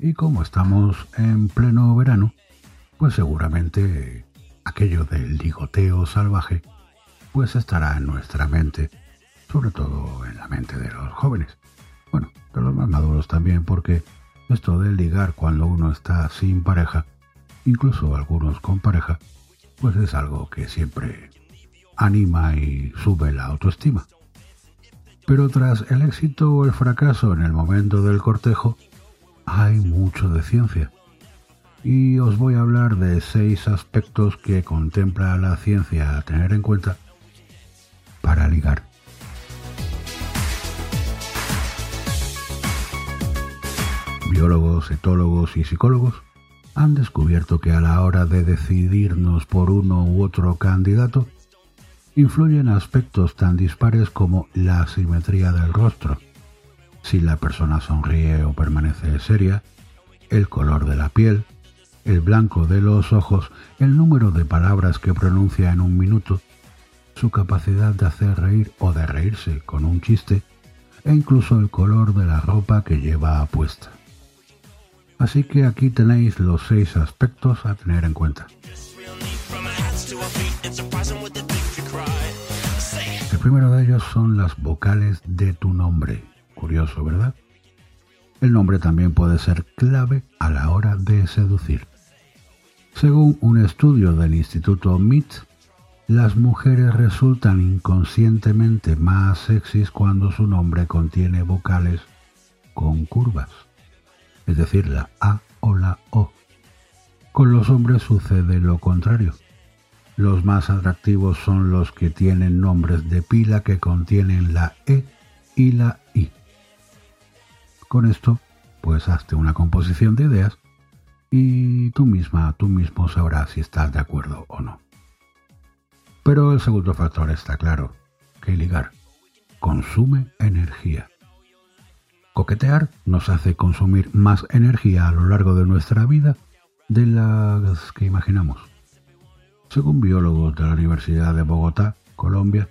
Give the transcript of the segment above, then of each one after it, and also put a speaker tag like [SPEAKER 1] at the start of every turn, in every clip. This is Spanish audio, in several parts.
[SPEAKER 1] y como estamos en pleno verano, pues seguramente aquello del ligoteo salvaje pues estará en nuestra mente, sobre todo en la mente de los jóvenes. Bueno, de los más maduros también, porque esto de ligar cuando uno está sin pareja, incluso algunos con pareja, pues es algo que siempre anima y sube la autoestima. Pero tras el éxito o el fracaso en el momento del cortejo, hay mucho de ciencia. Y os voy a hablar de seis aspectos que contempla la ciencia a tener en cuenta para ligar. Biólogos, etólogos y psicólogos han descubierto que a la hora de decidirnos por uno u otro candidato, influyen aspectos tan dispares como la simetría del rostro, si la persona sonríe o permanece seria, el color de la piel, el blanco de los ojos, el número de palabras que pronuncia en un minuto, su capacidad de hacer reír o de reírse con un chiste, e incluso el color de la ropa que lleva puesta. Así que aquí tenéis los seis aspectos a tener en cuenta. El primero de ellos son las vocales de tu nombre. Curioso, ¿verdad? El nombre también puede ser clave a la hora de seducir. Según un estudio del Instituto MIT, las mujeres resultan inconscientemente más sexys cuando su nombre contiene vocales con curvas, es decir, la A o la O. Con los hombres sucede lo contrario. Los más atractivos son los que tienen nombres de pila que contienen la E y la I. Con esto, pues hazte una composición de ideas y tú misma, tú mismo sabrás si estás de acuerdo o no. Pero el segundo factor está claro, que ligar consume energía. Coquetear nos hace consumir más energía a lo largo de nuestra vida de las que imaginamos. Según biólogos de la Universidad de Bogotá, Colombia,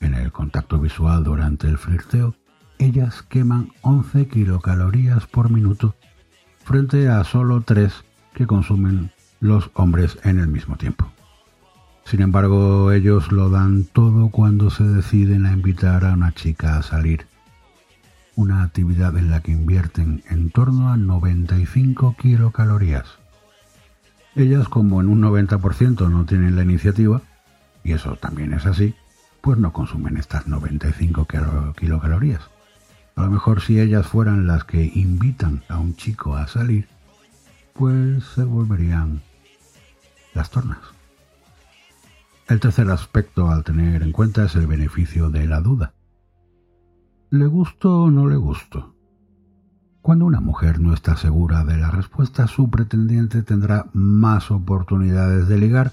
[SPEAKER 1] en el contacto visual durante el flirteo, ellas queman 11 kilocalorías por minuto frente a solo 3 que consumen los hombres en el mismo tiempo. Sin embargo, ellos lo dan todo cuando se deciden a invitar a una chica a salir, una actividad en la que invierten en torno a 95 kilocalorías. Ellas, como en un 90% no tienen la iniciativa, y eso también es así, pues no consumen estas 95 kilocalorías. A lo mejor si ellas fueran las que invitan a un chico a salir, pues se volverían las tornas. El tercer aspecto al tener en cuenta es el beneficio de la duda. ¿Le gusto o no le gusto? Cuando una mujer no está segura de la respuesta, su pretendiente tendrá más oportunidades de ligar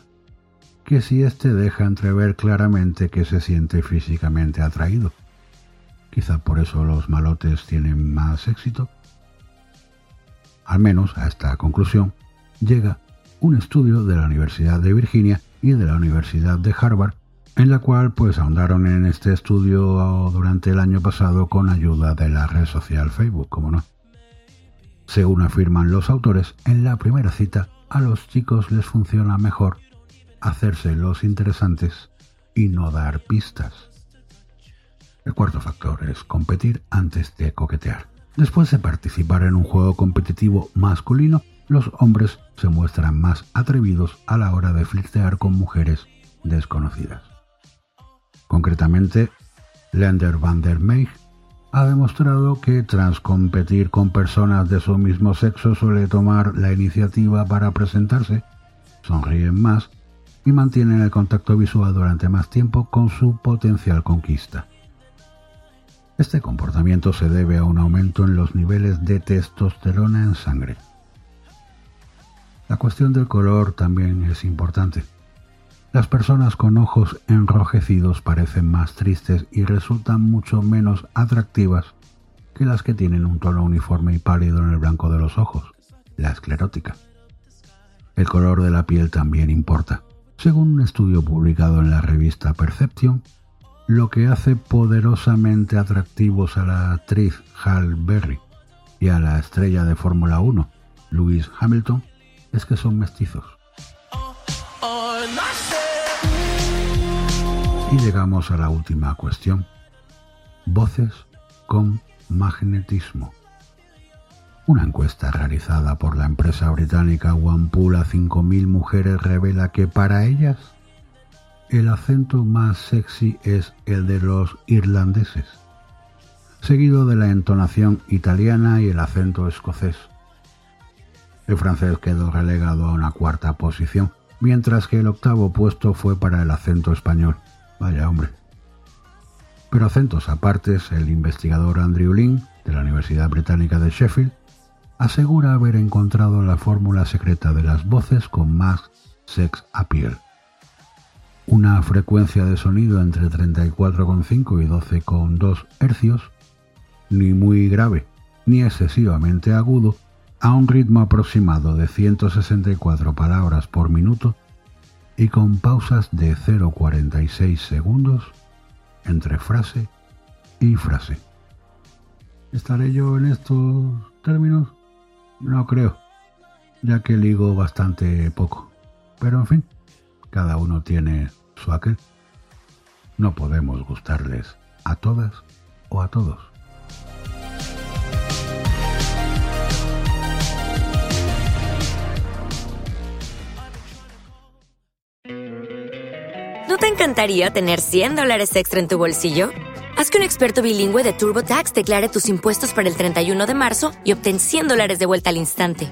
[SPEAKER 1] que si éste deja entrever claramente que se siente físicamente atraído. Quizá por eso los malotes tienen más éxito. Al menos a esta conclusión llega un estudio de la Universidad de Virginia y de la Universidad de Harvard, en la cual pues ahondaron en este estudio durante el año pasado con ayuda de la red social Facebook, como no. Según afirman los autores, en la primera cita a los chicos les funciona mejor hacerse los interesantes y no dar pistas. El cuarto factor es competir antes de coquetear. Después de participar en un juego competitivo masculino, los hombres se muestran más atrevidos a la hora de flirtear con mujeres desconocidas. Concretamente, Lender van der Meij ha demostrado que tras competir con personas de su mismo sexo suele tomar la iniciativa para presentarse, sonríen más y mantienen el contacto visual durante más tiempo con su potencial conquista. Este comportamiento se debe a un aumento en los niveles de testosterona en sangre. La cuestión del color también es importante. Las personas con ojos enrojecidos parecen más tristes y resultan mucho menos atractivas que las que tienen un tono uniforme y pálido en el blanco de los ojos, la esclerótica. El color de la piel también importa. Según un estudio publicado en la revista Perception, lo que hace poderosamente atractivos a la actriz Hal Berry y a la estrella de Fórmula 1, Lewis Hamilton, es que son mestizos. Y llegamos a la última cuestión. Voces con magnetismo. Una encuesta realizada por la empresa británica OnePool a 5.000 mujeres revela que para ellas el acento más sexy es el de los irlandeses, seguido de la entonación italiana y el acento escocés. El francés quedó relegado a una cuarta posición, mientras que el octavo puesto fue para el acento español. Vaya hombre. Pero acentos apartes, el investigador Andrew Lin, de la Universidad Británica de Sheffield, asegura haber encontrado la fórmula secreta de las voces con más sex appeal. Una frecuencia de sonido entre 34,5 y 12,2 hercios, ni muy grave ni excesivamente agudo, a un ritmo aproximado de 164 palabras por minuto y con pausas de 0,46 segundos entre frase y frase. ¿Estaré yo en estos términos? No creo, ya que ligo bastante poco. Pero en fin, cada uno tiene su aquel. No podemos gustarles a todas o a todos.
[SPEAKER 2] ¿No te encantaría tener 100 dólares extra en tu bolsillo? Haz que un experto bilingüe de TurboTax declare tus impuestos para el 31 de marzo y obtén 100 dólares de vuelta al instante.